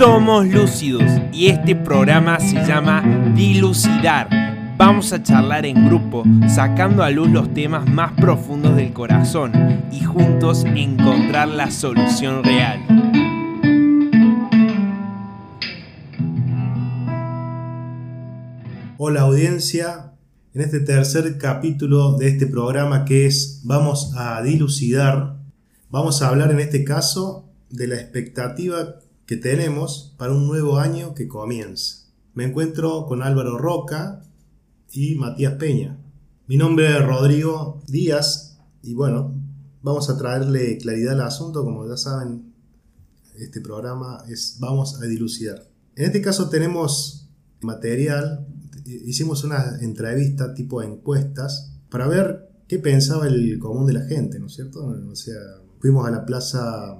Somos lúcidos y este programa se llama Dilucidar. Vamos a charlar en grupo, sacando a luz los temas más profundos del corazón y juntos encontrar la solución real. Hola audiencia, en este tercer capítulo de este programa que es Vamos a dilucidar, vamos a hablar en este caso de la expectativa que tenemos para un nuevo año que comienza. Me encuentro con Álvaro Roca y Matías Peña. Mi nombre es Rodrigo Díaz y bueno, vamos a traerle claridad al asunto, como ya saben, este programa es Vamos a dilucidar. En este caso tenemos material, hicimos una entrevista tipo encuestas para ver qué pensaba el común de la gente, ¿no es cierto? O sea, fuimos a la plaza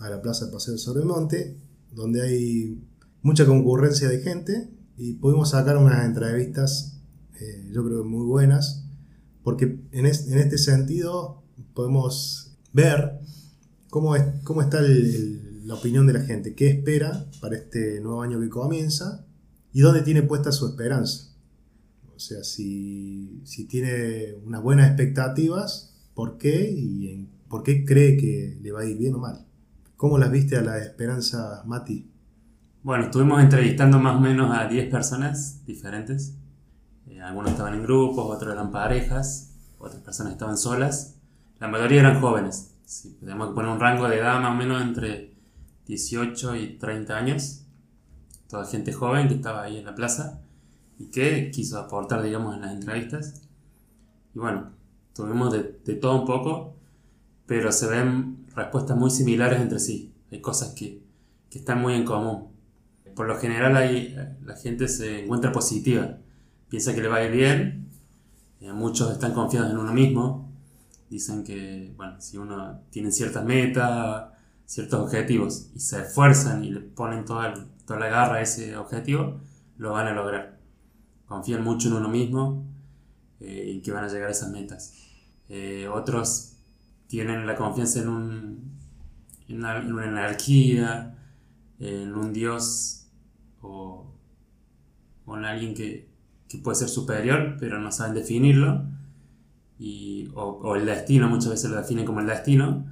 a la Plaza Paseo de Sobremonte, donde hay mucha concurrencia de gente y pudimos sacar unas entrevistas, eh, yo creo muy buenas, porque en, este sentido podemos ver cómo, es, cómo está la opinión de la gente, qué espera para este nuevo año que comienza y dónde tiene puesta su esperanza. O sea, si, tiene unas buenas expectativas, ¿por qué? Y por qué cree que le va a ir bien o mal. ¿Cómo las viste a la esperanza, Mati? Bueno, estuvimos entrevistando más o menos a 10 personas diferentes. Eh, algunos estaban en grupos, otros eran parejas, otras personas estaban solas. La mayoría eran jóvenes. Sí, podemos poner un rango de edad más o menos entre 18 y 30 años. Toda gente joven que estaba ahí en la plaza y que quiso aportar, digamos, en las entrevistas. Y bueno, tuvimos de todo un poco, pero se ven respuestas muy similares entre sí. Hay cosas que, que están muy en común. Por lo general hay, la gente se encuentra positiva, piensa que le va a ir bien, eh, muchos están confiados en uno mismo, dicen que, bueno, si uno tiene ciertas metas, ciertos objetivos y se esfuerzan y le ponen toda, toda la garra a ese objetivo, lo van a lograr. Confían mucho en uno mismo eh, y que van a llegar a esas metas. Eh, otros tienen la confianza en, un, en, una, energía, en un Dios o, en alguien que, puede ser superior, pero no saben definirlo. Y, o, el destino, muchas veces lo definen como el destino,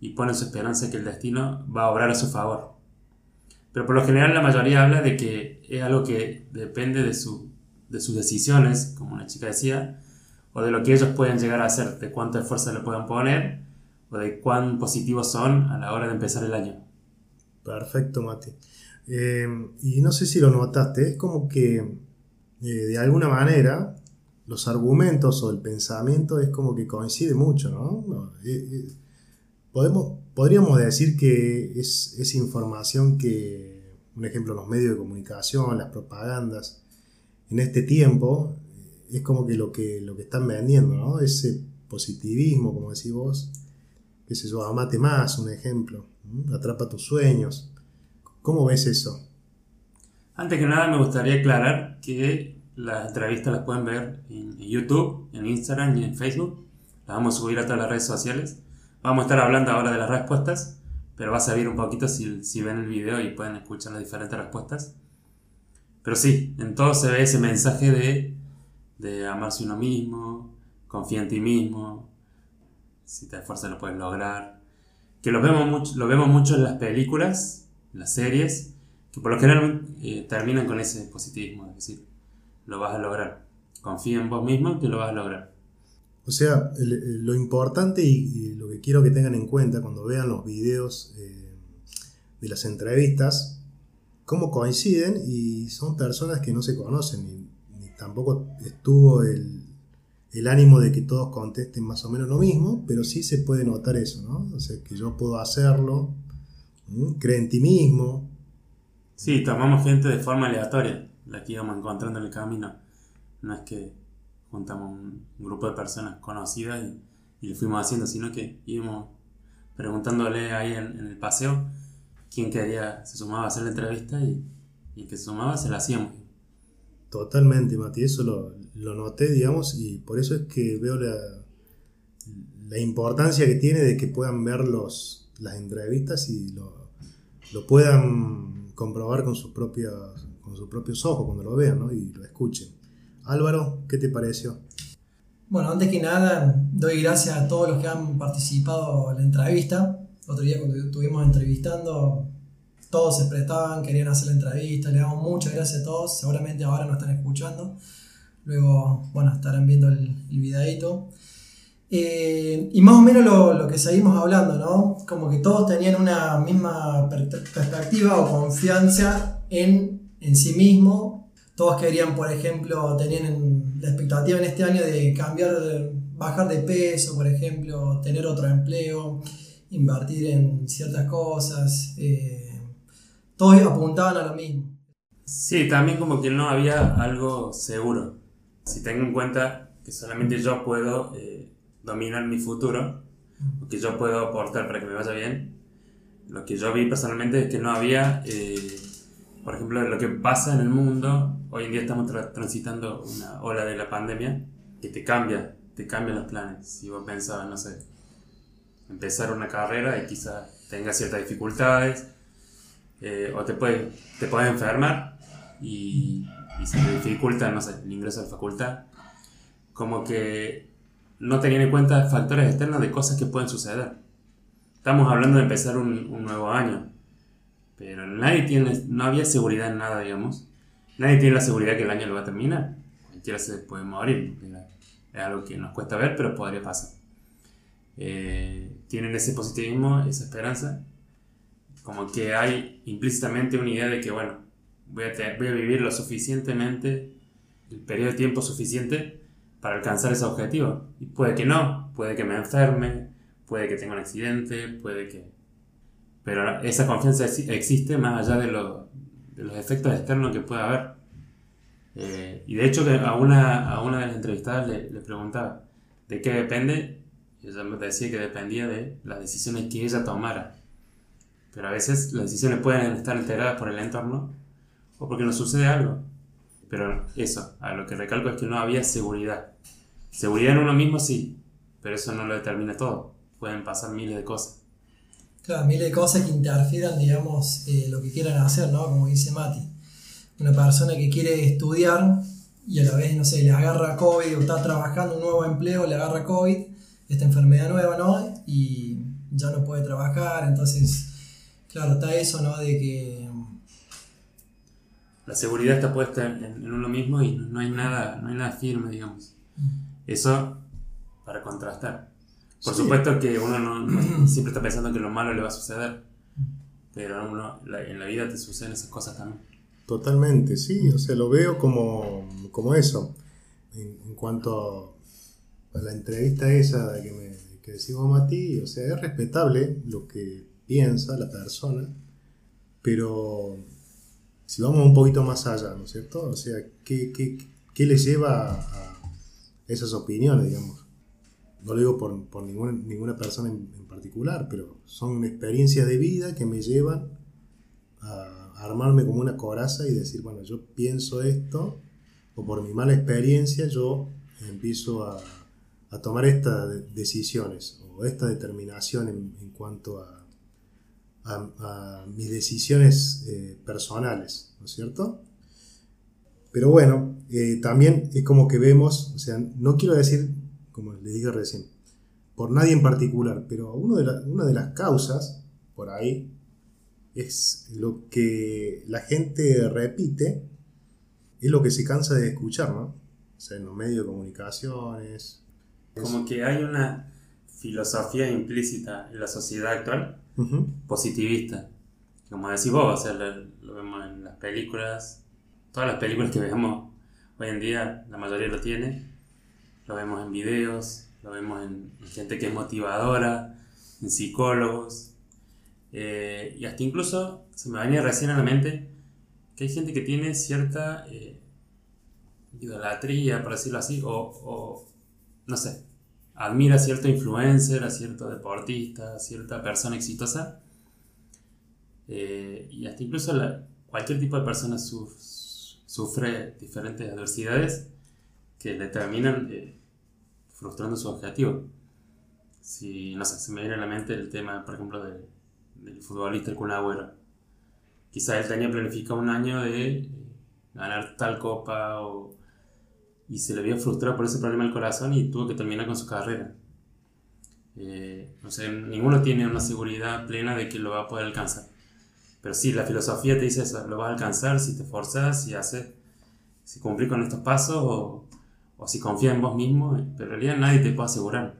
y ponen su esperanza en que el destino va a obrar a su favor. Pero por lo general la mayoría habla de que es algo que depende de, su, de sus decisiones, como una chica decía, o de lo que ellos pueden llegar a hacer, de cuánto esfuerzo le puedan poner o de cuán positivos son a la hora de empezar el año. Perfecto, Mati. Eh, y no sé si lo notaste, es como que eh, de alguna manera los argumentos o el pensamiento es como que coincide mucho, ¿no? Eh, podemos, podríamos decir que es, es información que, un ejemplo, los medios de comunicación, las propagandas, en este tiempo es como que lo que, lo que están vendiendo, ¿no? Ese positivismo, como decís vos, qué sé yo, amate más, un ejemplo, atrapa tus sueños. ¿Cómo ves eso? Antes que nada me gustaría aclarar que las entrevistas las pueden ver en YouTube, en Instagram y en Facebook. Las vamos a subir a todas las redes sociales. Vamos a estar hablando ahora de las respuestas, pero va a servir un poquito si, si ven el video y pueden escuchar las diferentes respuestas. Pero sí, en todo se ve ese mensaje de de amarse uno mismo, confía en ti mismo, si te esfuerzas lo puedes lograr. Que lo vemos mucho, lo vemos mucho en las películas, en las series, que por lo general eh, terminan con ese positivismo, es decir, lo vas a lograr. Confía en vos mismo que lo vas a lograr. O sea, lo importante y, lo que quiero que tengan en cuenta cuando vean los videos eh, de las entrevistas, cómo coinciden y son personas que no se conocen tampoco estuvo el, ánimo de que todos contesten más o menos lo mismo, pero sí se puede notar eso, ¿no? O sea, que yo puedo hacerlo, cree en ti mismo. Sí, tomamos gente de forma aleatoria, la que íbamos encontrando en el camino. No es que juntamos un grupo de personas conocidas y, lo fuimos haciendo, sino que íbamos preguntándole ahí en, el paseo quién quería, se sumaba a hacer la entrevista y, y el que se sumaba se la hacíamos. Totalmente, Mati, eso lo, noté, digamos, y por eso es que veo la, la importancia que tiene de que puedan ver los, las entrevistas y lo, puedan comprobar con sus, propios, con sus propios ojos cuando lo vean ¿no? y lo escuchen. Álvaro, ¿qué te pareció? Bueno, antes que nada, doy gracias a todos los que han participado en la entrevista. Otro día cuando estuvimos entrevistando, todos se prestaban, querían hacer la entrevista, le damos muchas gracias a todos, seguramente ahora nos están escuchando, luego, bueno, estarán viendo el, el videito. Eh, y más o menos lo, lo, que seguimos hablando, ¿no? Como que todos tenían una misma perspectiva o confianza en, en sí mismo. Todos querían, por ejemplo, tenían la expectativa en este año de cambiar, bajar de peso, por ejemplo, tener otro empleo, invertir en ciertas cosas. Eh, todos apuntaban a lo mismo. Sí, también como que no había algo seguro. Si tengo en cuenta que solamente yo puedo eh, dominar mi futuro, o que yo puedo aportar para que me vaya bien, lo que yo vi personalmente es que no había, eh, por ejemplo, lo que pasa en el mundo, hoy en día estamos transitando una ola de la pandemia que te cambia, te cambia los planes. Si vos pensabas, no sé, empezar una carrera y quizás tengas ciertas dificultades, eh, o te puedes te puede enfermar y, y, se te dificulta no sé, el ingreso a la facultad. Como que no tenían en cuenta factores externos de cosas que pueden suceder. Estamos hablando de empezar un, un nuevo año, pero nadie tiene, no había seguridad en nada, digamos. Nadie tiene la seguridad que el año lo va a terminar. Cualquiera se puede morir. Es algo que nos cuesta ver, pero podría pasar. Eh, tienen ese positivismo, esa esperanza, como que hay implícitamente una idea de que, bueno, voy a, voy a vivir lo suficientemente, el periodo de tiempo suficiente para alcanzar ese objetivo. Y puede que no, puede que me enferme, puede que tenga un accidente, puede que... Pero esa confianza existe más allá de, lo, de los efectos externos que pueda haber. Eh, y de hecho que a una, a una de las entrevistadas le, le preguntaba, ¿de qué depende? Y ella me decía que dependía de las decisiones que ella tomara pero a veces las decisiones pueden estar alteradas por el entorno o porque nos sucede algo. Pero eso, a lo que recalco es que no había seguridad. Seguridad en uno mismo sí, pero eso no lo determina todo. Pueden pasar miles de cosas. Claro, miles de cosas que interfieran, digamos, eh, lo que quieran hacer, ¿no? Como dice Mati. Una persona que quiere estudiar y a la vez, no sé, le agarra COVID o está trabajando un nuevo empleo, le agarra COVID, esta enfermedad nueva, ¿no? Y ya no puede trabajar, entonces Claro, está eso, ¿no? De que... La seguridad está puesta en, uno mismo y no hay nada, no hay nada firme, digamos. Mm. Eso para contrastar. Por supuesto que uno no, siempre está pensando que lo malo le va a suceder, pero uno, en la vida te suceden esas cosas también. Totalmente, sí, o sea, lo veo como, como eso. En, cuanto a la entrevista esa que, me, que decimos Mati, o sea, es respetable lo que piensa la persona, pero si vamos un poquito más allá, ¿no es cierto? O sea, ¿qué, qué, qué le lleva a esas opiniones, digamos? No lo digo por, por ninguna, ninguna persona en, particular, pero son experiencias de vida que me llevan a armarme como una coraza y decir, bueno, yo pienso esto, o por mi mala experiencia yo empiezo a, a tomar estas decisiones o esta determinación en, en cuanto a, a, mis decisiones eh, personales, ¿no es cierto? Pero bueno, eh, también es como que vemos, o sea, no quiero decir, como le dije recién, por nadie en particular, pero uno de una de las causas por ahí es lo que la gente repite, es lo que se cansa de escuchar, ¿no? O sea, en los medios de comunicaciones. Como que hay una filosofía implícita en la sociedad actual positivista. Como decís vos, o lo, vemos en las películas, todas las películas que vemos hoy en día, la mayoría lo tiene, lo vemos en videos, lo vemos en, gente que es motivadora, en psicólogos, eh, y hasta incluso se me venía recién a la mente que hay gente que tiene cierta eh, idolatría, por decirlo así, o, o no sé, admira a cierto influencer, a cierto deportista, a cierta persona exitosa. Eh, y hasta incluso cualquier tipo de persona sufre diferentes adversidades que le terminan eh, frustrando su objetivo. Si, no sé, se me viene a la mente el tema, por ejemplo, del futbolista el Kun quizá él tenía planificado un año de eh, ganar tal copa o, y se le vio frustrado por ese problema del corazón y tuvo que terminar con su carrera. Eh, no sé, ninguno tiene una seguridad plena de que lo va a poder alcanzar. Pero sí, la filosofía te dice eso, lo vas a alcanzar si te esforzas, si haces, si cumplís con estos pasos o, o si confías en vos mismo, pero en realidad nadie te puede asegurar.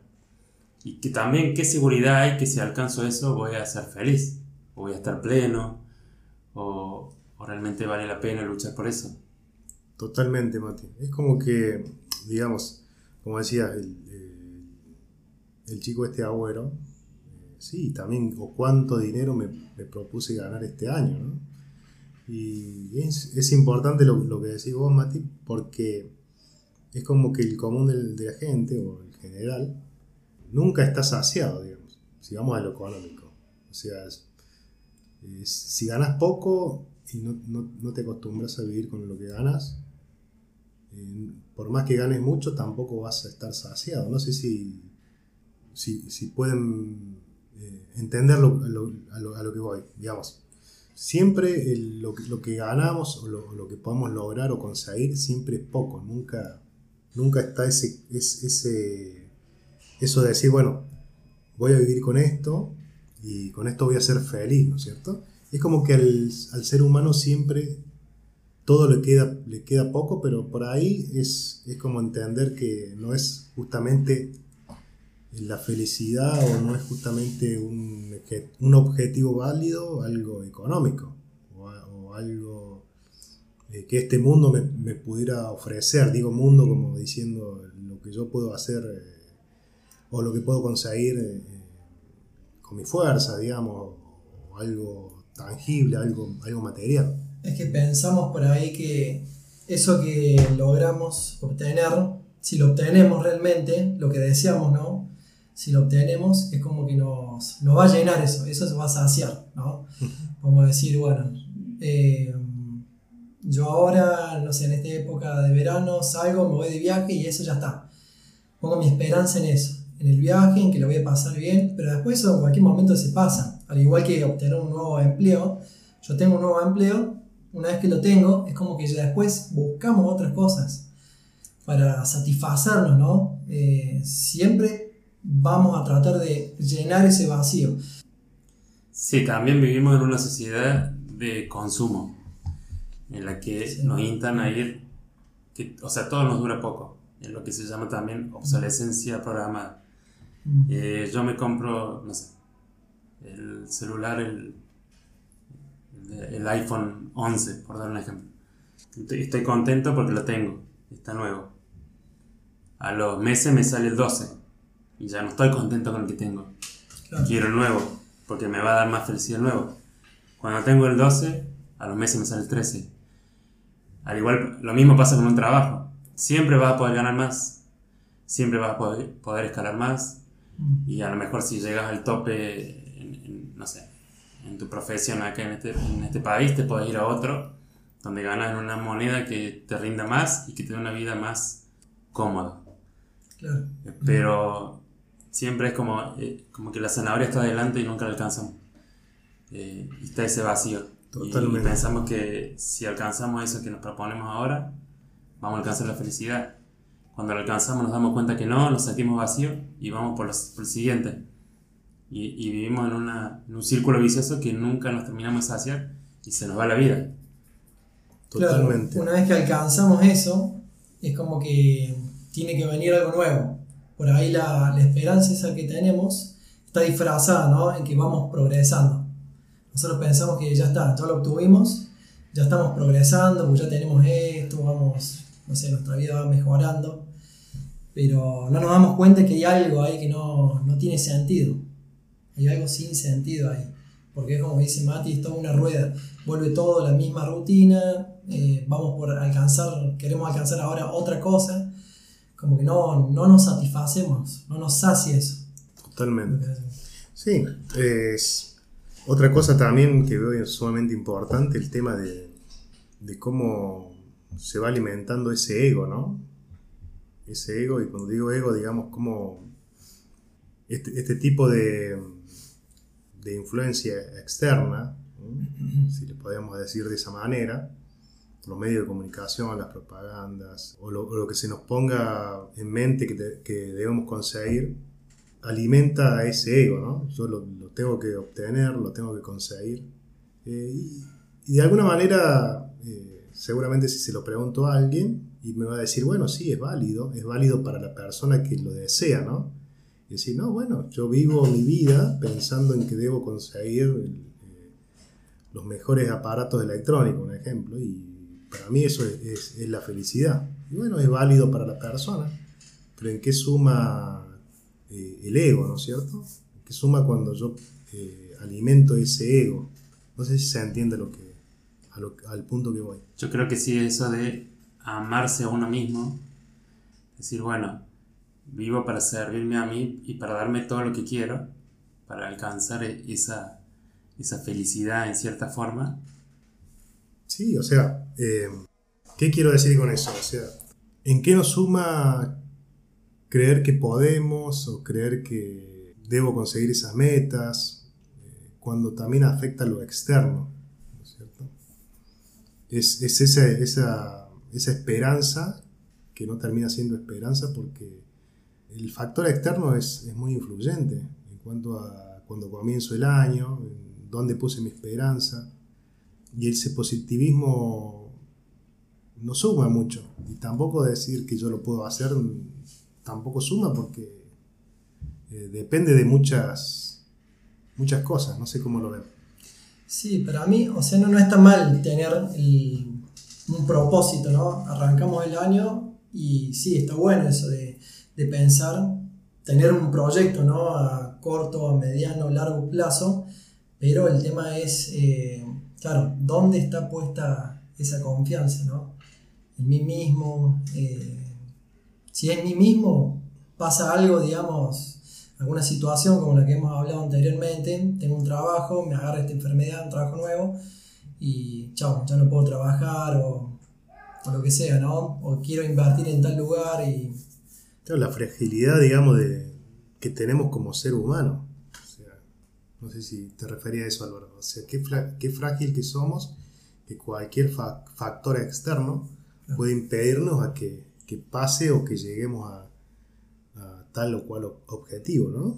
Y que también qué seguridad hay que si alcanzo eso voy a ser feliz, o voy a estar pleno, o, o realmente vale la pena luchar por eso. Totalmente, Mati. Es como que, digamos, como decía el, el, el chico este agüero, eh, sí, también, o cuánto dinero me, me, propuse ganar este año, ¿no? Y es, importante lo, lo, que decís vos, Mati, porque es como que el común de, de la gente, o el general, nunca está saciado, digamos, si vamos a lo económico. O sea, si ganas poco y no, no, no, te acostumbras a vivir con lo que ganas, por más que ganes mucho, tampoco vas a estar saciado. No sé si, si, si pueden eh, entender a, lo, a, lo, que voy, digamos. Siempre lo, lo, que ganamos o lo, que podemos lograr o conseguir siempre es poco, nunca, nunca está ese, ese eso de decir, bueno, voy a vivir con esto y con esto voy a ser feliz, ¿no es cierto? Es como que al, al ser humano siempre todo le queda, le queda poco, pero por ahí es, es como entender que no es justamente la felicidad o no es justamente un, un objetivo válido, algo económico o, algo eh, que este mundo me, me, pudiera ofrecer. Digo mundo como diciendo lo que yo puedo hacer eh, o lo que puedo conseguir eh, con mi fuerza, digamos, o algo tangible, algo, algo material. Es que pensamos por ahí que eso que logramos obtener, si lo obtenemos realmente, lo que deseamos, ¿no? Si lo obtenemos, es como que nos, nos va a llenar eso, eso se va a saciar, ¿no? A decir, bueno, eh, yo ahora, no sé, en esta época de verano salgo, me voy de viaje y eso ya está. Pongo mi esperanza en eso en el viaje, en que lo voy a pasar bien, pero después eso en cualquier momento se pasa. Al igual que obtener un nuevo empleo, yo tengo un nuevo empleo, una vez que lo tengo, es como que ya después buscamos otras cosas para satisfacernos, ¿no? Eh, siempre vamos a tratar de llenar ese vacío. Sí, también vivimos en una sociedad de consumo, en la que sí. nos instan a ir, que, o sea, todo nos dura poco, en lo que se llama también obsolescencia programada. Eh, yo me compro, no sé, el celular, el, el, iPhone 11, por dar un ejemplo. Estoy contento porque lo tengo, está nuevo. A los meses me sale el 12 y ya no estoy contento con el que tengo. Claro. Quiero el nuevo porque me va a dar más felicidad el nuevo. Cuando tengo el 12, a los meses me sale el 13. Al igual, lo mismo pasa con un trabajo. Siempre vas a poder ganar más, siempre vas a poder, poder escalar más, y a lo mejor si llegas al tope, en, en, no sé, en tu profesión acá en este, en este país, te puedes ir a otro donde ganas una moneda que te rinda más y que te dé una vida más cómoda. Claro. Pero siempre es como, eh, como que la zanahoria está adelante y nunca la alcanzamos. Eh, y está ese vacío. Totalmente. Y pensamos que si alcanzamos eso que nos proponemos ahora, vamos a alcanzar la felicidad. Cuando lo alcanzamos nos damos cuenta que no, nos sentimos vacíos y vamos por, los, por el siguiente. Y, y vivimos en, una, en, un círculo vicioso que nunca nos terminamos de saciar y se nos va la vida. Totalmente. Claro, una vez que alcanzamos eso, es como que tiene que venir algo nuevo. Por ahí la, la esperanza esa que tenemos está disfrazada, ¿no? En que vamos progresando. Nosotros pensamos que ya está, ya lo obtuvimos, ya estamos progresando, pues ya tenemos esto, vamos, no sé, nuestra vida va mejorando pero no nos damos cuenta que hay algo ahí que no, no tiene sentido. Hay algo sin sentido ahí. Porque es como dice Mati, es toda una rueda. Vuelve todo la misma rutina, eh, vamos por alcanzar, queremos alcanzar ahora otra cosa. Como que no, no nos satisfacemos, no nos sacia eso. Totalmente. Sí, es otra cosa también que veo sumamente importante, el tema de, de cómo se va alimentando ese ego, ¿no? ese ego, y cuando digo ego, digamos como este, este tipo de, de, influencia externa, si le podemos decir de esa manera, los medios de comunicación, las propagandas, o lo, o lo que se nos ponga en mente que, te- que debemos conseguir, alimenta a ese ego, ¿no? Yo lo, lo tengo que obtener, lo tengo que conseguir. Eh, y, y de alguna manera, eh, seguramente si se lo pregunto a alguien, y me va a decir, bueno, sí, es válido, es válido para la persona que lo desea, ¿no? Y decir, no, bueno, yo vivo mi vida pensando en que debo conseguir eh, los mejores aparatos electrónicos, un ejemplo, y para mí eso es, es- es la felicidad. Y bueno, es válido para la persona, pero ¿en qué suma eh, el ego, ¿no es cierto? ¿En qué suma cuando yo eh, alimento ese ego? No sé si se entiende lo que, a lo- al punto que voy. Yo creo que sí, eso de amarse a uno mismo, decir, bueno, vivo para servirme a mí y para darme todo lo que quiero, para alcanzar esa, esa felicidad en cierta forma. Sí, o sea, eh, ¿qué quiero decir con eso? O sea, ¿en qué nos suma creer que podemos o creer que debo conseguir esas metas eh, cuando también afecta lo externo? ¿no es? Es, es esa, esa, esa esperanza que no termina siendo esperanza porque el factor externo es, es muy influyente en cuanto a cuando comienzo el año, dónde puse mi esperanza. Y ese positivismo no suma mucho. Y tampoco decir que yo lo puedo hacer tampoco suma porque eh, depende de muchas, muchas cosas. No sé cómo lo ven. Sí, para mí, o sea, no, no está mal tener el- un propósito, ¿no? Arrancamos el año y sí, está bueno eso de, de pensar, tener un proyecto, ¿no? A corto, a mediano, largo plazo, pero el tema es, eh, claro, ¿dónde está puesta esa confianza, ¿no? En mí mismo, eh, si en mí mismo pasa algo, digamos, alguna situación como la que hemos hablado anteriormente, tengo un trabajo, me agarra esta enfermedad, un trabajo nuevo, y chao, ya no puedo trabajar o, o lo que sea, ¿no? O quiero invertir en tal lugar y Claro, la fragilidad, digamos, de, que tenemos como ser humano. O sea, no sé si te refería a eso, Álvaro. O sea, qué, qué frágil que somos, que cualquier fa- factor externo puede impedirnos a que, que pase o que lleguemos a, a tal o cual objetivo, ¿no?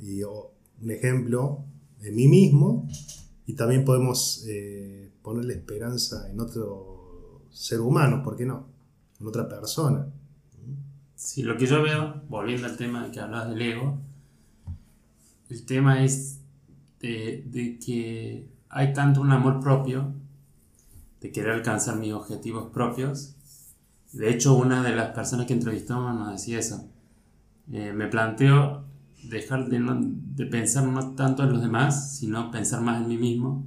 Y o, un ejemplo de mí mismo, y también podemos eh, ponerle esperanza en otro ser humano, ¿por qué no? En otra persona. Sí, lo que yo veo, volviendo al tema de que hablas del ego, el tema es de, que hay tanto un amor propio, de querer alcanzar mis objetivos propios. De hecho, una de las personas que entrevistamos nos decía eso. Eh, me planteo dejar de, no- de pensar no tanto en los demás, sino pensar más en mí mismo,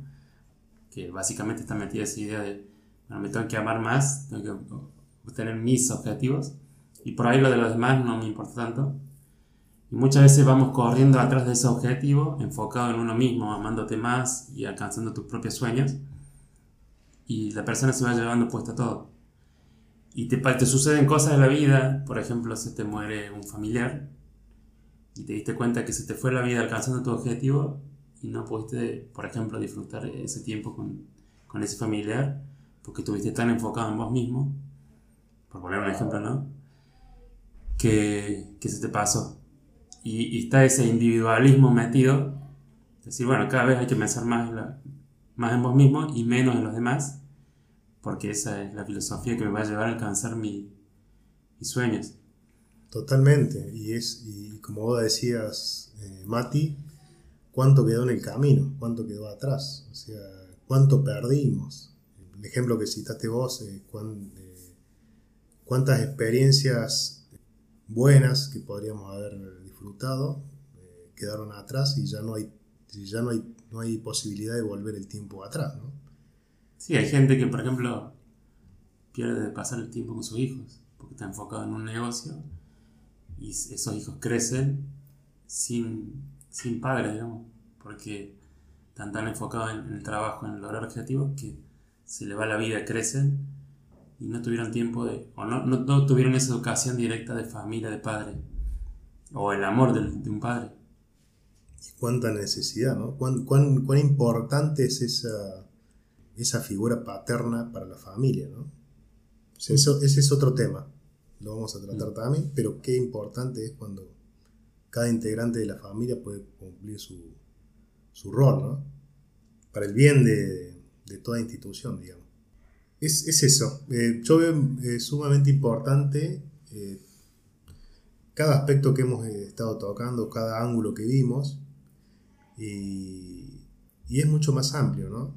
que básicamente está metida esa idea de, me tengo que amar más, tengo que obtener mis objetivos, y por ahí lo de los demás no me importa tanto. Y muchas veces vamos corriendo atrás de ese objetivo, enfocado en uno mismo, amándote más y alcanzando tus propios sueños, y la persona se va llevando puesta todo. Y te, te suceden cosas de la vida, por ejemplo, se te muere un familiar, y te diste cuenta que se te fue la vida alcanzando tu objetivo, y no pudiste, por ejemplo, disfrutar ese tiempo con, con ese familiar, porque estuviste tan enfocado en vos mismo, por poner un ejemplo, ¿no? Que, que se te pasó. Y, y está ese individualismo metido, decir, bueno, cada vez hay que pensar más la- más en vos mismo y menos en los demás, porque esa es la filosofía que me va a llevar a alcanzar mi- mis sueños. Totalmente. Y es, y como vos decías, eh, Mati, cuánto quedó en el camino, cuánto quedó atrás, o sea, cuánto perdimos. El ejemplo que citaste vos, eh, cuán- eh, cuántas experiencias buenas que podríamos haber disfrutado eh, quedaron atrás y ya no hay, ya no hay, no hay posibilidad de volver el tiempo atrás, ¿no? Sí, hay gente que, por ejemplo, pierde de pasar el tiempo con sus hijos, porque está enfocado en un negocio y esos hijos crecen sin, sin padres, digamos, porque están tan enfocados en, el trabajo, en lograr objetivos, que se les va la vida, crecen y no tuvieron tiempo de, o no, no, no tuvieron esa educación directa de familia, de padre, o el amor de un padre. Y cuánta necesidad, ¿no? Cuán, cuán, cuán importante es esa, esa figura paterna para la familia, ¿no? O sea, eso, ese es otro tema, lo vamos a tratar también, pero qué importante es cuando cada integrante de la familia puede cumplir su, su rol, ¿no? Para el bien de, de toda institución, digamos. Es, es eso, eh, yo veo eh, sumamente importante eh, cada aspecto que hemos estado tocando, cada ángulo que vimos, y, y es mucho más amplio, ¿no?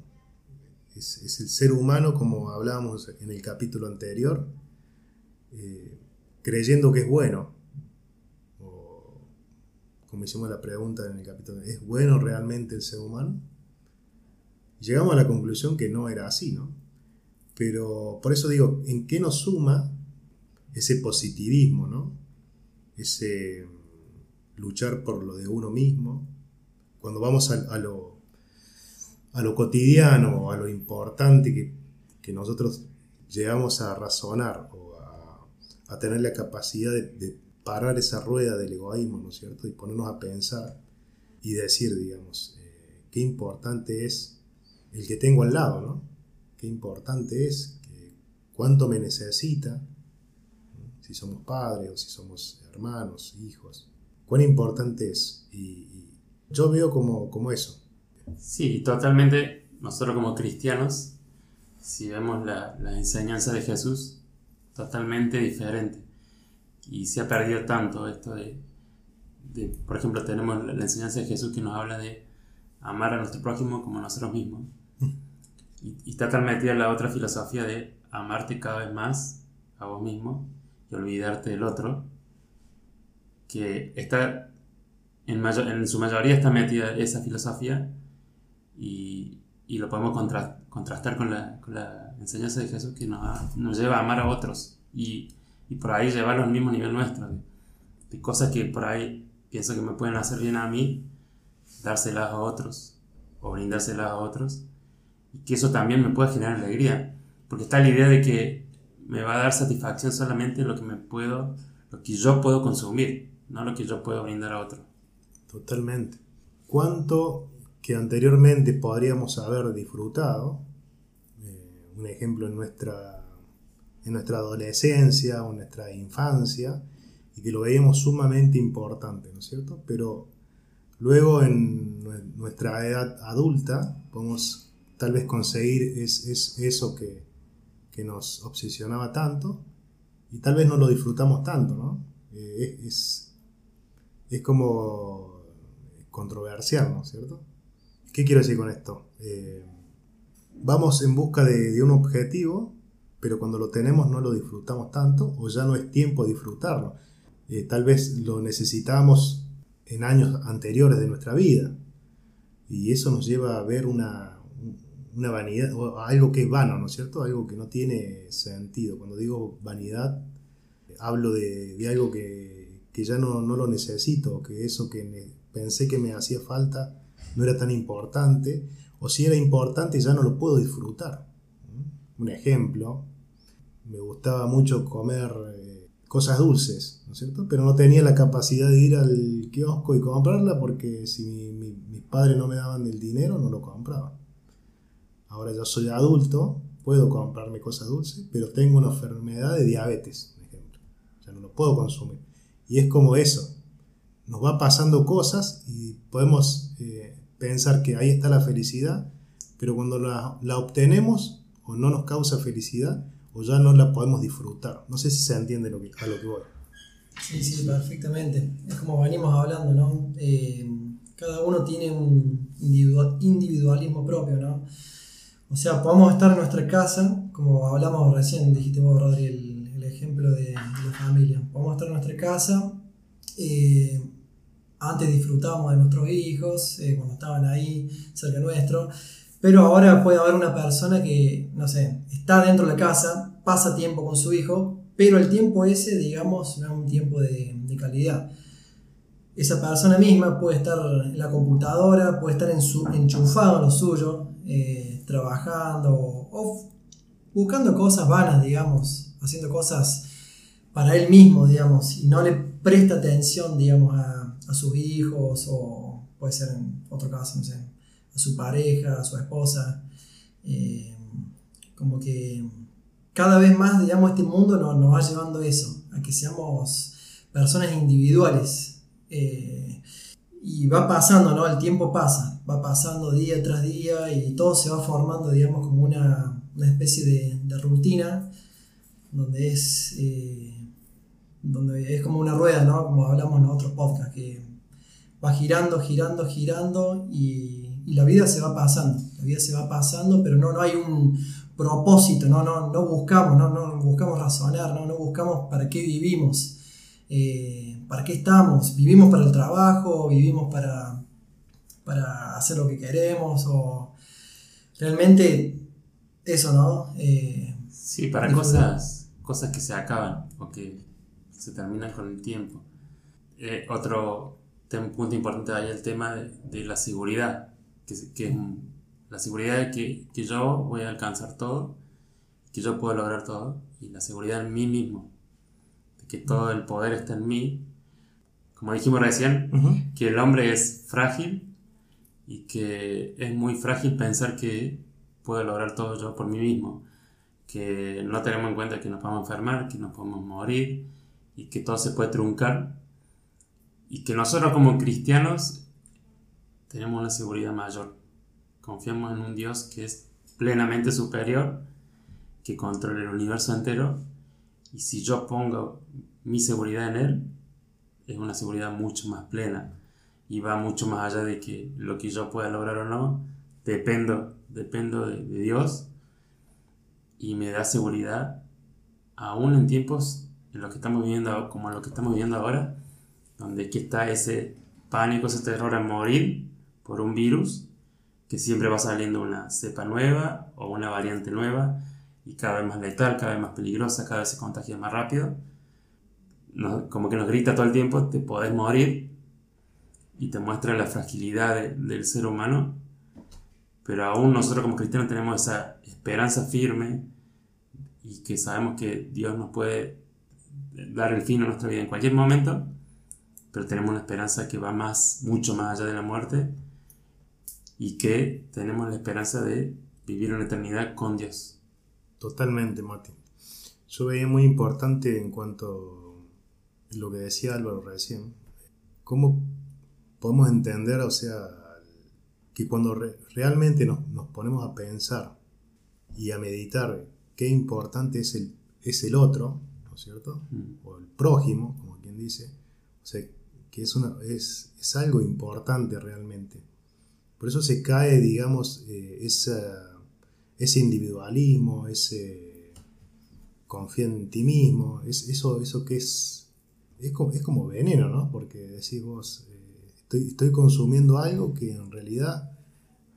Es, el ser humano, como hablábamos en el capítulo anterior, creyendo que es bueno. O, como hicimos la pregunta en el capítulo, ¿es bueno realmente el ser humano? Llegamos a la conclusión que no era así, ¿no? Pero por eso digo, ¿en qué nos suma ese positivismo, ¿no? Ese luchar por lo de uno mismo. Cuando vamos a, lo a lo cotidiano, a lo importante que, que nosotros llegamos a razonar o a, tener la capacidad de, de, parar esa rueda del egoísmo, ¿no es cierto? Y ponernos a pensar y decir, digamos, eh, qué importante es el que tengo al lado, ¿no? Qué importante es, cuánto me necesita, si somos padres o si somos hermanos, hijos, cuán importante es. Y, y yo veo como, como eso, Sí, totalmente. Nosotros como cristianos, si vemos la, la, enseñanza de Jesús, totalmente diferente. Y se ha perdido tanto esto de, de por ejemplo, tenemos la, enseñanza de Jesús que nos habla de amar a nuestro prójimo como a nosotros mismos. Y, está tan metida la otra filosofía de amarte cada vez más a vos mismo y olvidarte del otro, que está en, su mayoría está metida esa filosofía y, y lo podemos contra, contrastar con la, enseñanza de Jesús que nos, lleva a amar a otros y, y por ahí llevarlo al mismo nivel nuestro, de, cosas que por ahí pienso que me pueden hacer bien a mí, dárselas a otros o brindárselas a otros que eso también me puede generar alegría, porque está la idea de que me va a dar satisfacción solamente lo que me puedo, lo que yo puedo consumir, no lo que yo puedo brindar a otro. Totalmente. ¿Cuánto que anteriormente podríamos haber disfrutado, eh, un ejemplo en nuestra, en nuestra adolescencia o nuestra infancia, y que lo veíamos sumamente importante, ¿no es cierto? Pero luego en nuestra edad adulta podemos tal vez conseguir es, es eso que, que, nos obsesionaba tanto y tal vez no lo disfrutamos tanto, ¿no? Eh, es, es como controversial, ¿no cierto? ¿Qué quiero decir con esto? Eh, vamos en busca de, de, un objetivo, pero cuando lo tenemos no lo disfrutamos tanto o ya no es tiempo de disfrutarlo. Eh, tal vez lo necesitamos en años anteriores de nuestra vida y eso nos lleva a ver una, una vanidad o algo que es vano, ¿no es cierto? Algo que no tiene sentido. Cuando digo vanidad, hablo de, de algo que, que ya no, no, lo necesito, que eso que pensé que me hacía falta no era tan importante, o si era importante ya no lo puedo disfrutar. Un ejemplo, me gustaba mucho comer eh, cosas dulces, ¿no es cierto? Pero no tenía la capacidad de ir al kiosco y comprarla porque si mi, mi, mis padres no me daban el dinero no lo compraba. Ahora yo soy adulto, puedo comprarme cosas dulces, pero tengo una enfermedad de diabetes, por ejemplo. Ya no lo puedo consumir. Y es como eso. Nos va pasando cosas y podemos eh, pensar que ahí está la felicidad, pero cuando la, obtenemos o no nos causa felicidad o ya no la podemos disfrutar. No sé si se entiende lo que, a lo que voy. Sí, sí, perfectamente. Es como venimos hablando, ¿no? Eh, cada uno tiene un individual, individualismo propio, ¿no? O sea, podemos estar en nuestra casa, como hablamos recién, dijiste vos, Rodri, el, ejemplo de, de, la familia. Podemos estar en nuestra casa, eh, antes disfrutábamos de nuestros hijos, eh, cuando estaban ahí cerca nuestro, pero ahora puede haber una persona que, no sé, está dentro de la casa, pasa tiempo con su hijo, pero el tiempo ese, digamos, no es un tiempo de, de calidad. Esa persona misma puede estar en la computadora, puede estar en su, enchufado en lo suyo, eh, trabajando o, buscando cosas vanas, digamos, haciendo cosas para él mismo, digamos, y no le presta atención, digamos, a, sus hijos o puede ser en otro caso, no sé, a su pareja, a su esposa. Eh, como que cada vez más, digamos, este mundo nos, nos va llevando a eso, a que seamos personas individuales. Eh, y va pasando, ¿no? El tiempo pasa, va pasando día tras día y todo se va formando, digamos, como una, una especie de, rutina donde es, eh, donde es como una rueda, ¿no? Como hablamos en otros podcasts, que va girando, girando, girando y, y, la vida se va pasando, la vida se va pasando, pero no, no hay un propósito, no, no, no buscamos, no, no buscamos razonar, no, no buscamos para qué vivimos. Eh, ¿Para qué estamos? ¿Vivimos para el trabajo? ¿Vivimos para, para hacer lo que queremos? O realmente eso, ¿no? Eh, sí, para cosas, cosas que se acaban o que se terminan con el tiempo. Eh, otro punto importante ahí el tema de, de la seguridad, que, que, es la seguridad de que, que yo voy a alcanzar todo, que yo puedo lograr todo, y la seguridad en mí mismo, de que todo el poder está en mí como dijimos recién, que el hombre es frágil y que es muy frágil pensar que puedo lograr todo yo por mí mismo, que no tenemos en cuenta que nos podemos enfermar, que nos podemos morir y que todo se puede truncar. Y que nosotros como cristianos tenemos una seguridad mayor. Confiamos en un Dios que es plenamente superior, que controla el universo entero. Y si yo pongo mi seguridad en Él, es una seguridad mucho más plena y va mucho más allá de que lo que yo pueda lograr o no, dependo, dependo de, Dios y me da seguridad aún en tiempos en los que estamos viviendo, como en lo que estamos viviendo ahora, donde aquí está ese pánico, ese terror a morir por un virus, que siempre va saliendo una cepa nueva o una variante nueva y cada vez más letal, cada vez más peligrosa, cada vez se contagia más rápido como que nos grita todo el tiempo, te podés morir y te muestra la fragilidad del ser humano, pero aún nosotros como cristianos tenemos esa esperanza firme y que sabemos que Dios nos puede dar el fin a nuestra vida en cualquier momento, pero tenemos una esperanza que va más, mucho más allá de la muerte y que tenemos la esperanza de vivir una eternidad con Dios. Totalmente, Mati. Yo veía muy importante en cuanto lo que decía Álvaro recién, ¿cómo podemos entender, o sea, que cuando realmente nos, ponemos a pensar y a meditar qué importante es el, es el otro, ¿no es cierto? Mm. O el prójimo, como quien dice, o sea, que es, una, es, es algo importante realmente. Por eso se cae, digamos, eh, ese individualismo, ese confía en ti mismo, es, eso, eso que es es como, es como veneno, ¿no? Porque decís vos, eh, estoy, estoy consumiendo algo que en realidad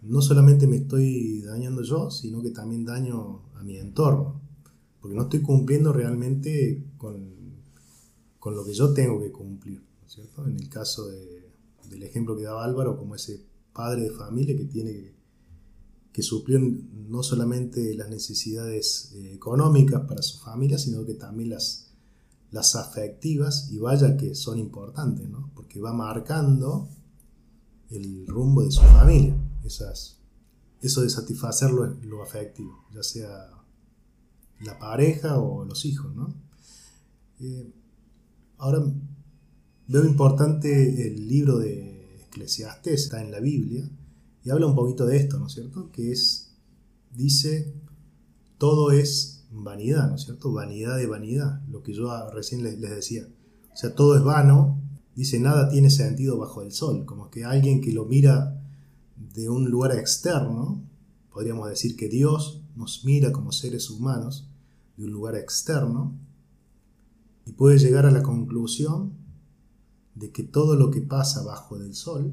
no solamente me estoy dañando yo, sino que también daño a mi entorno. Porque no estoy cumpliendo realmente con, con lo que yo tengo que cumplir, ¿no cierto? En el caso de, del ejemplo que daba Álvaro, como ese padre de familia que tiene que, que suplir no solamente las necesidades eh, económicas para su familia, sino que también las, las afectivas, y vaya que son importantes, ¿no? porque va marcando el rumbo de su familia, esas, eso de satisfacer lo, afectivo, ya sea la pareja o los hijos. ¿no? Eh, ahora veo importante el libro de Eclesiastes, está en la Biblia, y habla un poquito de esto, ¿no es cierto? Que es, dice, todo es vanidad, ¿no es cierto? Vanidad de vanidad, lo que yo recién les, decía. O sea, todo es vano, dice, nada tiene sentido bajo el sol, como que alguien que lo mira de un lugar externo, podríamos decir que Dios nos mira como seres humanos de un lugar externo y puede llegar a la conclusión de que todo lo que pasa bajo del sol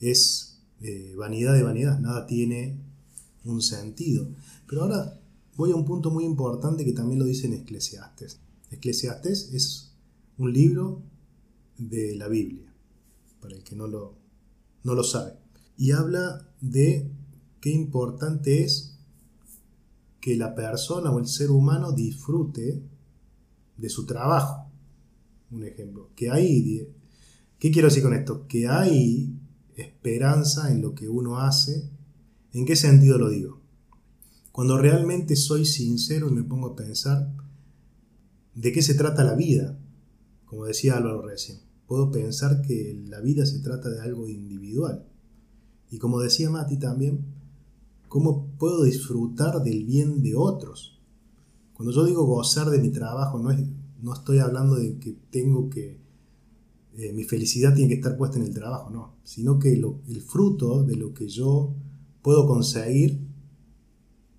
es eh, vanidad de vanidad, nada tiene un sentido. Pero ahora voy a un punto muy importante que también lo dice en Eclesiastes. Eclesiastes es un libro de la Biblia, para el que no lo, no lo sabe. Y habla de qué importante es que la persona o el ser humano disfrute de su trabajo. Un ejemplo, que hay, ¿qué quiero decir con esto? Que hay esperanza en lo que uno hace. ¿En qué sentido lo digo? Cuando realmente soy sincero y me pongo a pensar de qué se trata la vida, como decía Álvaro recién, puedo pensar que la vida se trata de algo individual. Y como decía Mati también, ¿cómo puedo disfrutar del bien de otros? Cuando yo digo gozar de mi trabajo, no, es, no estoy hablando de que tengo que, eh, mi felicidad tiene que estar puesta en el trabajo, no, sino que el fruto de lo que yo puedo conseguir,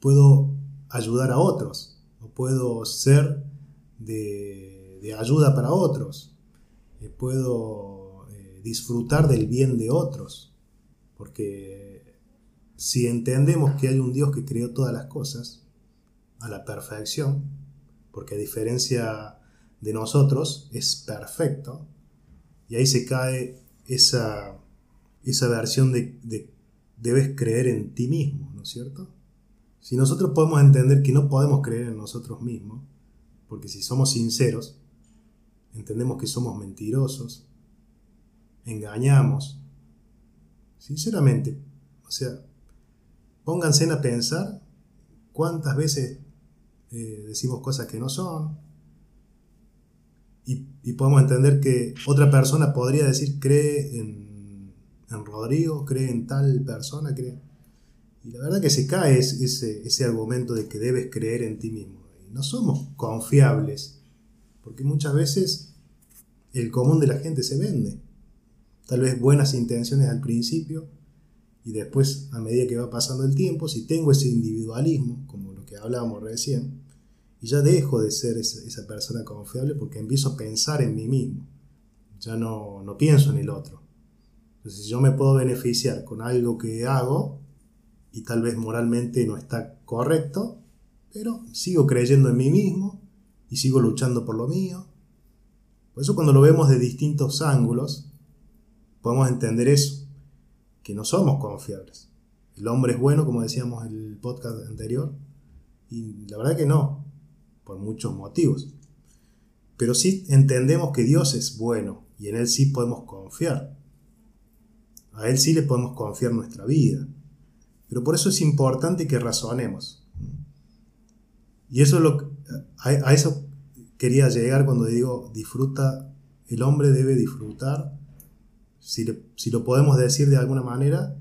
puedo ayudar a otros, o puedo ser de, ayuda para otros, eh, puedo eh, disfrutar del bien de otros, porque si entendemos que hay un Dios que creó todas las cosas a la perfección, porque a diferencia de nosotros es perfecto, y ahí se cae esa, esa versión de, de debes creer en ti mismo, ¿no es cierto? Si nosotros podemos entender que no podemos creer en nosotros mismos, porque si somos sinceros, entendemos que somos mentirosos, engañamos, sinceramente, o sea, pónganse a pensar cuántas veces eh, decimos cosas que no son, y, podemos entender que otra persona podría decir cree en, en Rodrigo, cree en tal persona, cree... Y la verdad que se cae ese, ese argumento de que debes creer en ti mismo. Y no somos confiables, porque muchas veces el común de la gente se vende. Tal vez buenas intenciones al principio y después a medida que va pasando el tiempo, si tengo ese individualismo, como lo que hablábamos recién, y ya dejo de ser esa, persona confiable porque empiezo a pensar en mí mismo. Ya no, no pienso en el otro. Entonces, si yo me puedo beneficiar con algo que hago y tal vez moralmente no está correcto, pero sigo creyendo en mí mismo y sigo luchando por lo mío. Por eso cuando lo vemos de distintos ángulos, podemos entender eso, que no somos confiables. El hombre es bueno, como decíamos en el podcast anterior, y la verdad que no por muchos motivos. Pero sí entendemos que Dios es bueno y en Él sí podemos confiar. A Él sí le podemos confiar nuestra vida. Pero por eso es importante que razonemos. Y eso es lo, a, eso quería llegar cuando digo disfruta, el hombre debe disfrutar, si, si lo podemos decir de alguna manera,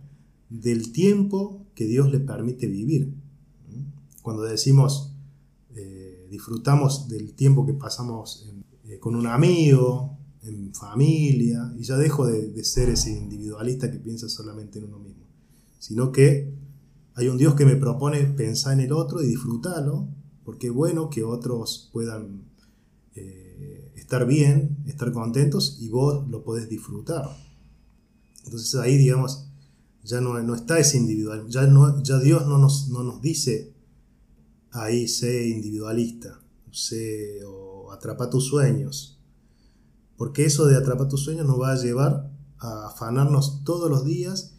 del tiempo que Dios le permite vivir. Cuando decimos disfrutamos del tiempo que pasamos eh, con un amigo, en familia, y ya dejo de, ser ese individualista que piensa solamente en uno mismo, sino que hay un Dios que me propone pensar en el otro y disfrutarlo, porque es bueno que otros puedan eh, estar bien, estar contentos, y vos lo podés disfrutar. Entonces ahí, digamos, ya no, está ese individual, ya, no, ya Dios no nos, no nos dice ahí sé individualista, sé o atrapa tus sueños. Porque eso de atrapar tus sueños nos va a llevar a afanarnos todos los días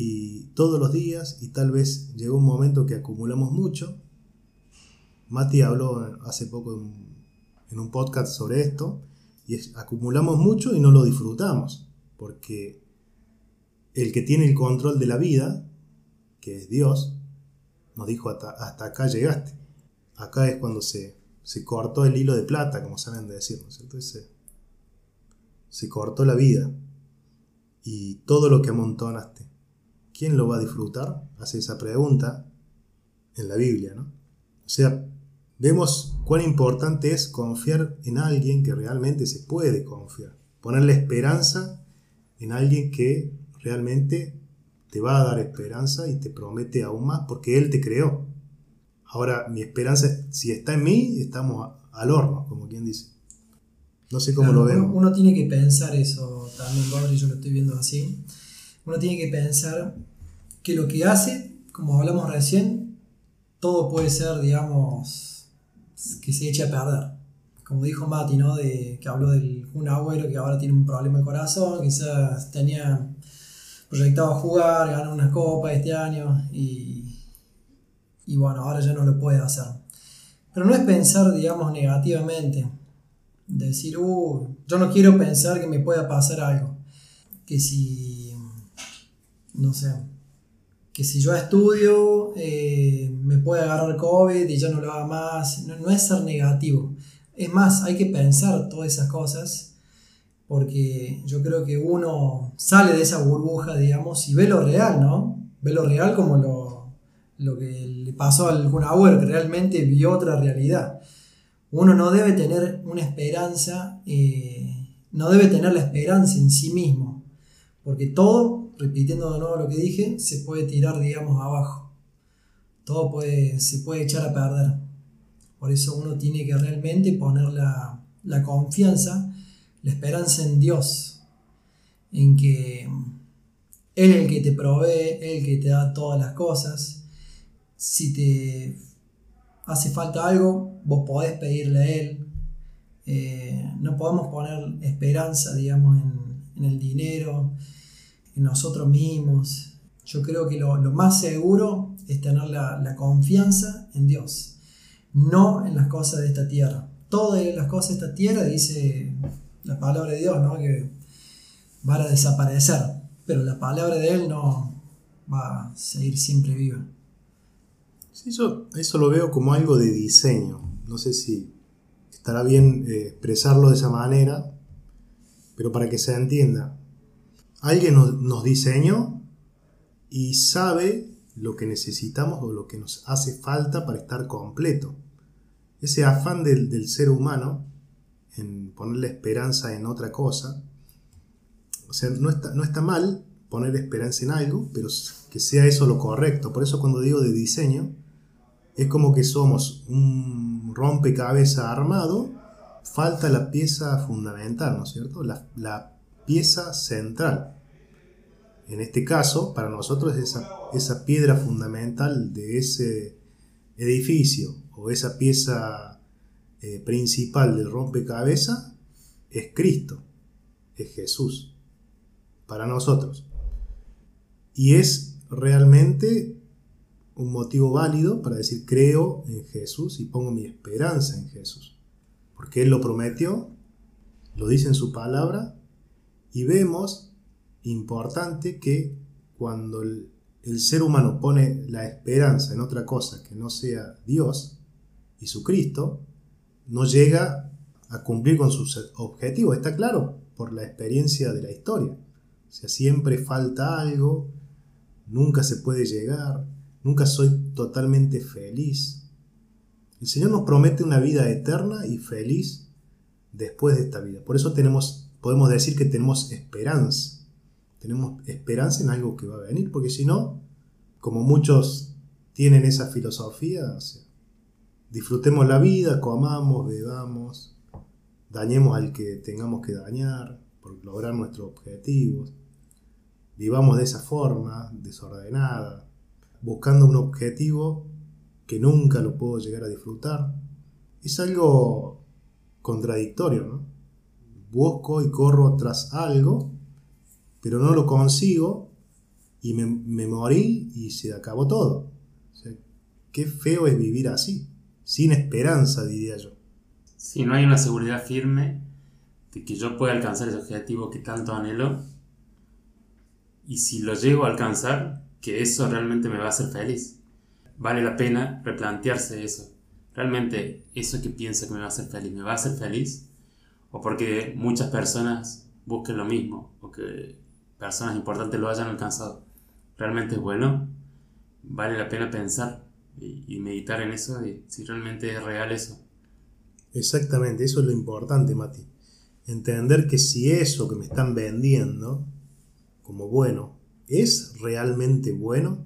y todos los días y tal vez llega un momento que acumulamos mucho. Mati habló hace poco en, un podcast sobre esto y acumulamos mucho y no lo disfrutamos porque el que tiene el control de la vida, que es Dios, nos dijo hasta, acá llegaste. Acá es cuando se, se, cortó el hilo de plata, como saben decir, ¿no se, se cortó la vida y todo lo que amontonaste. ¿Quién lo va a disfrutar? Hace esa pregunta en la Biblia, ¿no? O sea, vemos cuán importante es confiar en alguien que realmente se puede confiar. Ponerle esperanza en alguien que realmente te va a dar esperanza y te promete aún más porque Él te creó. Ahora, mi esperanza, si está en mí, estamos al horno, como quien dice. No sé cómo lo vemos. Uno, tiene que pensar eso también, Rodri, yo lo estoy viendo así. Uno tiene que pensar que lo que hace, como hablamos recién, todo puede ser, digamos, que se eche a perder. Como dijo Mati, ¿no? De, que habló del un abuelo que ahora tiene un problema de corazón, quizás tenía proyectaba jugar, ganar una copa este año y, y bueno, ahora ya no lo puede hacer. Pero no es pensar, digamos, negativamente. Decir, uh, yo no quiero pensar que me pueda pasar algo. Que si, no sé, que si yo estudio eh, me puede agarrar COVID y ya no lo haga más. No, no es ser negativo. Es más, hay que pensar todas esas cosas porque yo creo que uno sale de esa burbuja, digamos, y ve lo real, ¿no? Ve lo real como lo, lo que le pasó al Kun que realmente vio otra realidad. Uno no debe tener una esperanza, eh, no debe tener la esperanza en sí mismo, porque todo, repitiendo de nuevo lo que dije, se puede tirar, digamos, abajo. Todo puede, se puede echar a perder. Por eso uno tiene que realmente poner la, la confianza, la esperanza en Dios, en que Él es el que te provee, Él que te da todas las cosas. Si te hace falta algo, vos podés pedirle a Él. Eh, no podemos poner esperanza, digamos, en, el dinero, en nosotros mismos. Yo creo que lo, más seguro es tener la, confianza en Dios, no en las cosas de esta tierra. Todas las cosas de esta tierra, dice la palabra de Dios, ¿no? que van a desaparecer, pero la palabra de Él no va a seguir siempre viva. Sí, eso lo veo como algo de diseño. No sé si estará bien eh, expresarlo de esa manera, pero para que se entienda. Alguien nos, diseñó y sabe lo que necesitamos o lo que nos hace falta para estar completo. Ese afán del, ser humano en poner la esperanza en otra cosa, o sea, no está, mal poner esperanza en algo, pero que sea eso lo correcto. Por eso cuando digo de diseño, es como que somos un rompecabezas armado, falta la pieza fundamental, ¿no es cierto? La, pieza central. En este caso, para nosotros esa, piedra fundamental de ese edificio o esa pieza eh, principal del rompecabezas es Cristo, es Jesús, para nosotros. Y es realmente un motivo válido para decir creo en Jesús y pongo mi esperanza en Jesús. Porque Él lo prometió, lo dice en su palabra, y vemos importante que cuando el, ser humano pone la esperanza en otra cosa que no sea Dios y su Cristo, no llega a cumplir con sus objetivos. Está claro por la experiencia de la historia. O sea, siempre falta algo, nunca se puede llegar, Nunca soy totalmente feliz. El Señor nos promete una vida eterna y feliz después de esta vida. Por eso tenemos, podemos decir que tenemos esperanza. Tenemos esperanza en algo que va a venir, porque si no, como muchos tienen esa filosofía, disfrutemos la vida, comamos, bebamos, dañemos al que tengamos que dañar por lograr nuestros objetivos, vivamos de esa forma, desordenada, buscando un objetivo que nunca lo puedo llegar a disfrutar. Es algo contradictorio, ¿no? Busco y corro tras algo, pero no lo consigo y me, morí y se acabó todo. qué feo es vivir así, sin esperanza, diría yo. Si no hay una seguridad firme de que yo pueda alcanzar ese objetivo que tanto anhelo, y si lo llego a alcanzar, que eso realmente me va a hacer feliz. Vale la pena replantearse eso. Realmente eso que pienso que me va a hacer feliz, ¿me va a hacer feliz? O porque muchas personas busquen lo mismo, o que personas importantes lo hayan alcanzado. ¿Realmente es bueno? Vale la pena pensar y, meditar en eso, y si realmente es real eso. Exactamente, eso es lo importante, Mati. Entender que si eso que me están vendiendo como bueno ¿Es realmente bueno?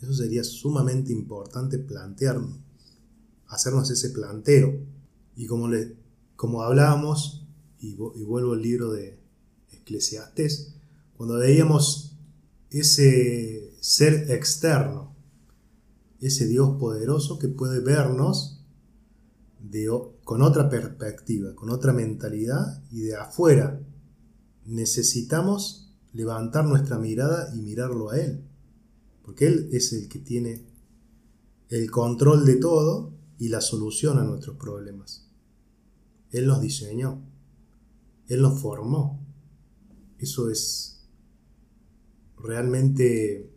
Eso sería sumamente importante plantearnos, hacernos ese planteo. Y como, le, como hablábamos, y, vuelvo al libro de Eclesiastes, cuando veíamos ese ser externo, ese Dios poderoso que puede vernos con otra perspectiva, con otra mentalidad y de afuera. Necesitamos levantar nuestra mirada y mirarlo a Él. Porque Él es el que tiene el control de todo y la solución a nuestros problemas. Él nos diseñó. Él nos formó. Eso es realmente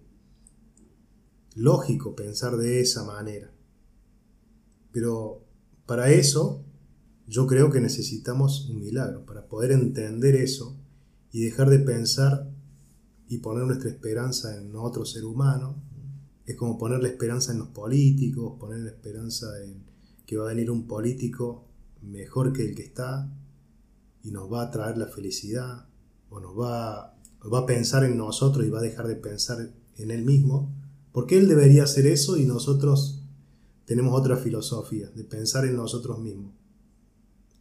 lógico pensar de esa manera. Pero para eso yo creo que necesitamos un milagro, para poder entender eso y dejar de pensar y poner nuestra esperanza en otro ser humano. Es como poner la esperanza en los políticos, poner la esperanza en que va a venir un político mejor que el que está y nos va a traer la felicidad o nos va, va a pensar en nosotros y va a dejar de pensar en él mismo. Porque él debería hacer eso y nosotros tenemos otra filosofía de pensar en nosotros mismos.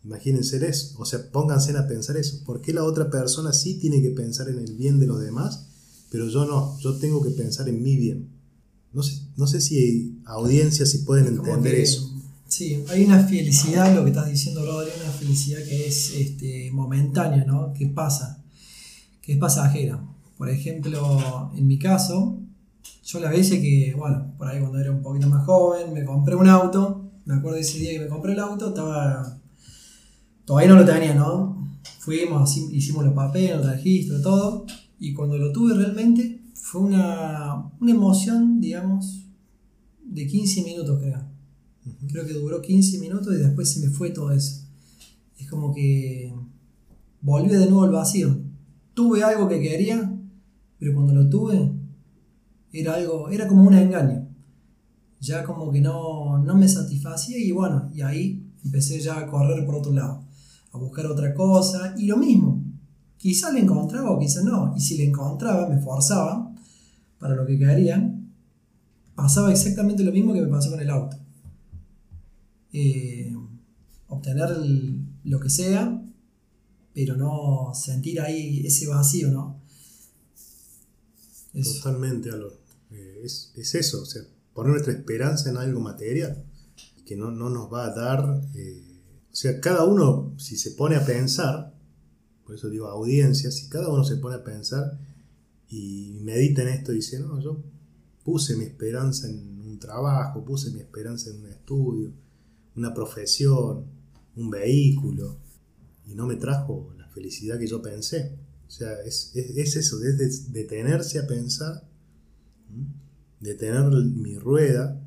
Imagínense eso, o sea, pónganse a pensar eso. ¿Por qué la otra persona sí tiene que pensar en el bien de los demás, pero yo no? Yo tengo que pensar en mi bien. No sé, no sé si audiencias si pueden entender eso. Sí, hay una felicidad, lo que estás diciendo, Rodri, una felicidad que es este, momentánea, ¿no? Que pasa, que es pasajera. Por ejemplo, en mi caso, yo la veces que, bueno, por ahí cuando era un poquito más joven, me compré un auto. Me acuerdo de ese día que me compré el auto, estaba Todavía no lo tenía, ¿no? Fuimos, hicimos los papeles, el registro, todo. Y cuando lo tuve realmente, fue una, emoción, digamos, de 15 minutos, creo. Creo que duró 15 minutos y después se me fue todo eso. Es como que volví de nuevo al vacío. Tuve algo que quería, pero cuando lo tuve, era algo, era como un engaño. Ya como que no, no me satisfacía y bueno, y ahí empecé ya a correr por otro lado a buscar otra cosa y lo mismo. Quizá le encontraba o quizá no. Y si le encontraba, me forzaba para lo que quería. Pasaba exactamente lo mismo que me pasó con el auto. Eh, obtener lo que sea, pero no sentir ahí ese vacío, ¿no? Totalmente, Alor. Eh, es, eso, o sea, poner nuestra esperanza en algo material que no, nos va a dar eh, o sea, cada uno, si se pone a pensar, por eso digo audiencia, si cada uno se pone a pensar y medita en esto y dice, no, yo puse mi esperanza en un trabajo, puse mi esperanza en un estudio, una profesión, un vehículo, y no me trajo la felicidad que yo pensé. O sea, es, eso, es detenerse a pensar, detener mi rueda,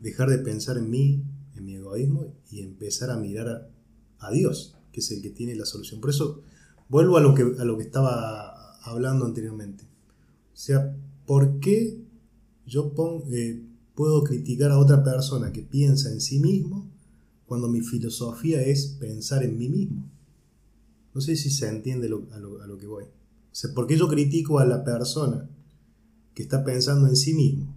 dejar de pensar en mí, en mi egoísmo y empezar a mirar a, Dios, que es el que tiene la solución. Por eso vuelvo a lo que, a lo que estaba hablando anteriormente. O sea, ¿por qué yo eh, puedo criticar a otra persona que piensa en sí mismo cuando mi filosofía es pensar en mí mismo? No sé si se entiende a, lo, que voy. O ¿por qué yo critico a la persona que está pensando en sí mismo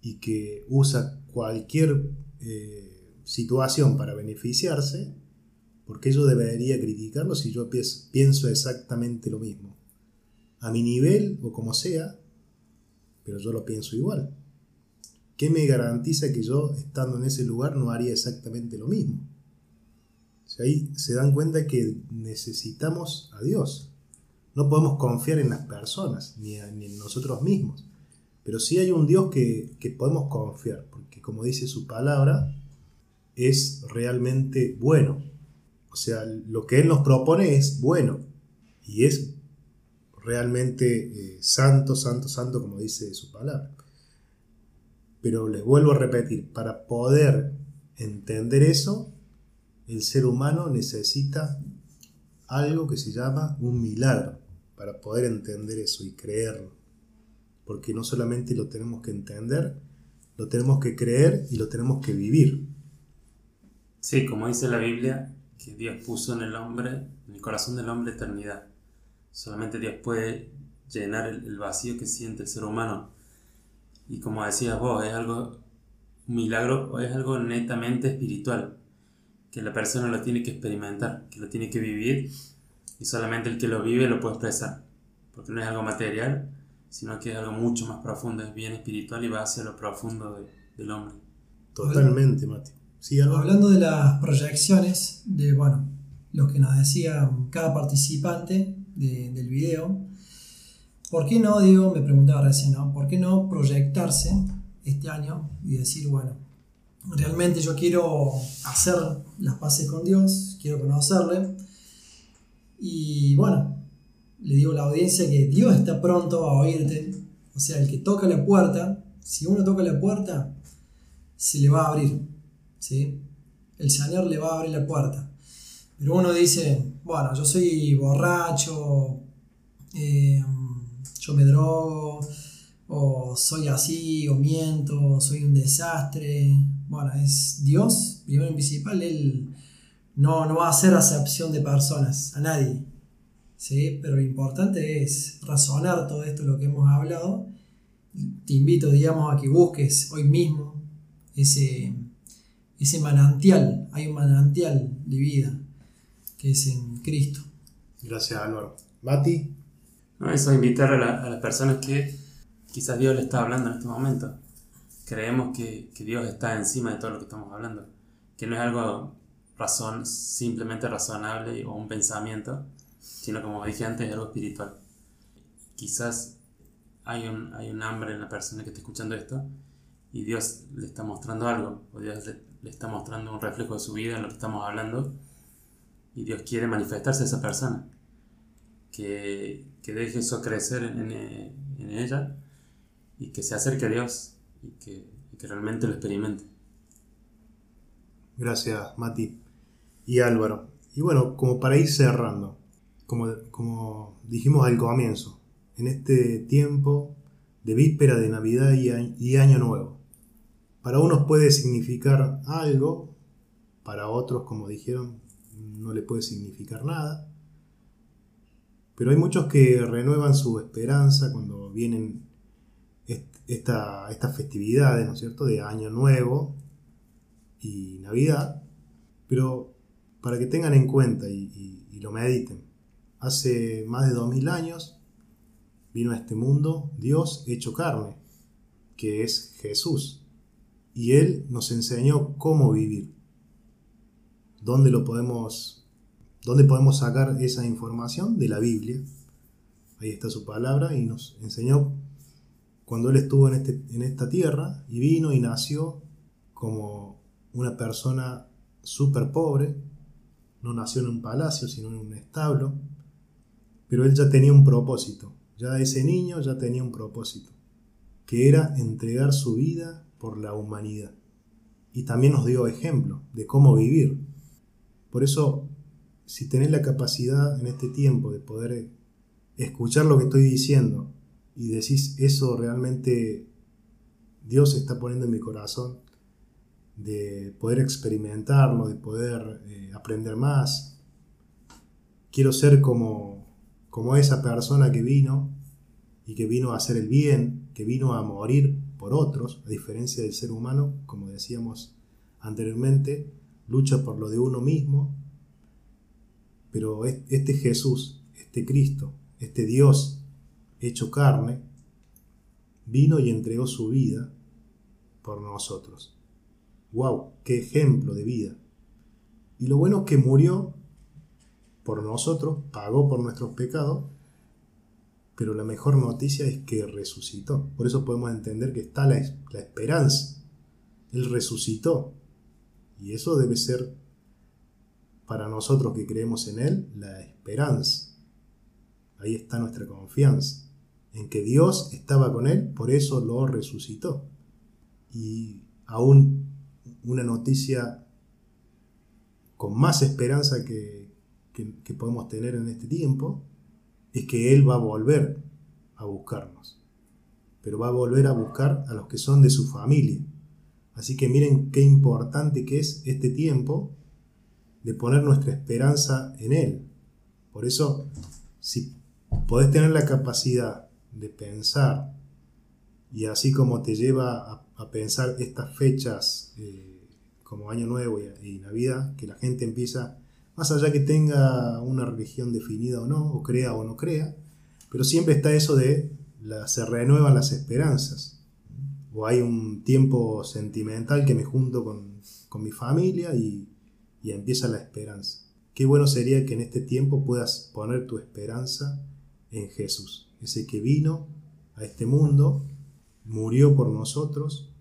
y que usa cualquier eh, situación para beneficiarse, porque yo debería criticarlo si yo pienso exactamente lo mismo? A mi nivel o como sea, pero yo lo pienso igual. ¿Qué me garantiza que yo, estando en ese lugar, no haría exactamente lo mismo? ahí se dan cuenta que necesitamos a Dios. No podemos confiar en las personas, ni, en nosotros mismos. Pero sí hay un Dios que, que podemos confiar, porque como dice su palabra, es realmente bueno. O sea, lo que Él nos propone es bueno y es realmente eh, santo, santo, santo, como dice su palabra. Pero les vuelvo a repetir, para poder entender eso, el ser humano necesita algo que se llama un milagro para poder entender eso y creerlo. Porque no solamente lo tenemos que entender, lo tenemos que creer y lo tenemos que vivir. Sí, como dice la Biblia, que Dios puso en el hombre, en el corazón del hombre eternidad. Solamente Dios puede llenar el, vacío que siente el ser humano. Y como decías vos, es algo, un milagro o es algo netamente espiritual, que la persona lo tiene que experimentar, que lo tiene que vivir y solamente el que lo vive lo puede expresar, porque no es algo material, sino que es algo mucho más profundo, es bien espiritual y va hacia lo profundo del hombre. Totalmente, Mati. Hablando de las proyecciones, de bueno, lo que nos decía cada participante del video, ¿por qué no, digo, me preguntaba recién, ¿no? ¿Por qué no proyectarse este año y decir, bueno, realmente yo quiero hacer las paces con Dios, quiero conocerle, y bueno, le digo a la audiencia que Dios está pronto a oírte, o sea, el que toca la puerta Si uno toca la puerta, se le va a abrir. ¿sí? El Señor le va a abrir la puerta. Pero uno dice, bueno, yo soy borracho, eh, yo me drogo, o soy así, o miento, o soy un desastre. Bueno, es Dios, primero y principal, Él no, no va a hacer acepción de personas, a nadie. ¿sí? Pero lo importante es razonar todo esto, lo que hemos hablado. Te invito, digamos, a que busques hoy mismo ese, ese manantial. Hay un manantial de vida que es en Cristo. Gracias, Álvaro. Mati. No, eso invitar a, las personas que quizás Dios le está hablando en este momento. Creemos que, que, Dios está encima de todo lo que estamos hablando, que no es algo razón, simplemente razonable o un pensamiento, sino como dije antes, es algo espiritual. Quizás hay un, hay un hambre en la persona que está escuchando esto y Dios le está mostrando algo, o Dios le está mostrando un reflejo de su vida en lo que estamos hablando y Dios quiere manifestarse a esa persona. Que, que deje eso crecer en, en, ella y que se acerque a Dios y que, que realmente lo experimente. Gracias, Mati y Álvaro. Y bueno, como para ir cerrando, como, como dijimos al comienzo, en este tiempo de víspera de Navidad y, y Año Nuevo, para unos puede significar algo, para otros, como dijeron, no le puede significar nada. Pero hay muchos que renuevan su esperanza cuando vienen estas festividades, ¿no es cierto?, de Año Nuevo y Navidad. Pero para que tengan en cuenta y, lo mediten, hace más de dos mil años vino a este mundo Dios hecho carne, que es Jesús. Y Él nos enseñó cómo vivir. ¿Dónde lo podemos, dónde podemos sacar esa información? De la Biblia. Ahí está su palabra y nos enseñó cuando Él estuvo en, este, en esta tierra y vino y nació como una persona súper pobre. No nació en un palacio, sino en un establo. Pero Él ya tenía un propósito. Ya ese niño ya tenía un propósito. Que era entregar su vida por la humanidad. Y también nos dio ejemplo de cómo vivir por eso, si tenés la capacidad en este tiempo de poder escuchar lo que estoy diciendo y decís eso realmente Dios está poniendo en mi corazón, de poder experimentarlo, de poder eh, aprender más, quiero ser como, como esa persona que vino y que vino a hacer el bien, que vino a morir por otros, a diferencia del ser humano, como decíamos anteriormente, lucha por lo de uno mismo, pero este Jesús, este Cristo, este Dios hecho carne, vino y entregó su vida por nosotros. ¡Wow! ¡Qué ejemplo de vida! Y lo bueno es que murió por nosotros, pagó por nuestros pecados, pero la mejor noticia es que resucitó. Por eso podemos entender que está la, la esperanza. Él resucitó. Y eso debe ser para nosotros que creemos en Él la esperanza. Ahí está nuestra confianza, en que Dios estaba con Él, por eso lo resucitó. Y aún una noticia con más esperanza que, que, podemos tener en este tiempo es que Él va a volver a buscarnos, pero va a volver a buscar a los que son de su familia Así que miren qué importante que es este tiempo de poner nuestra esperanza en Él. Por eso, si podés tener la capacidad de pensar, y así como te lleva a, pensar estas fechas eh, como Año Nuevo y, Navidad, que la gente empieza, más allá que tenga una religión definida o no, o crea o no crea, pero siempre está eso de la, se renuevan las esperanzas o hay un tiempo sentimental que me junto con, mi familia y, y empieza la esperanza. Qué bueno sería que en este tiempo puedas poner tu esperanza en Jesús, ese que vino a este mundo, murió por nosotros,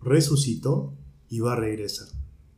resucitó y va a regresar.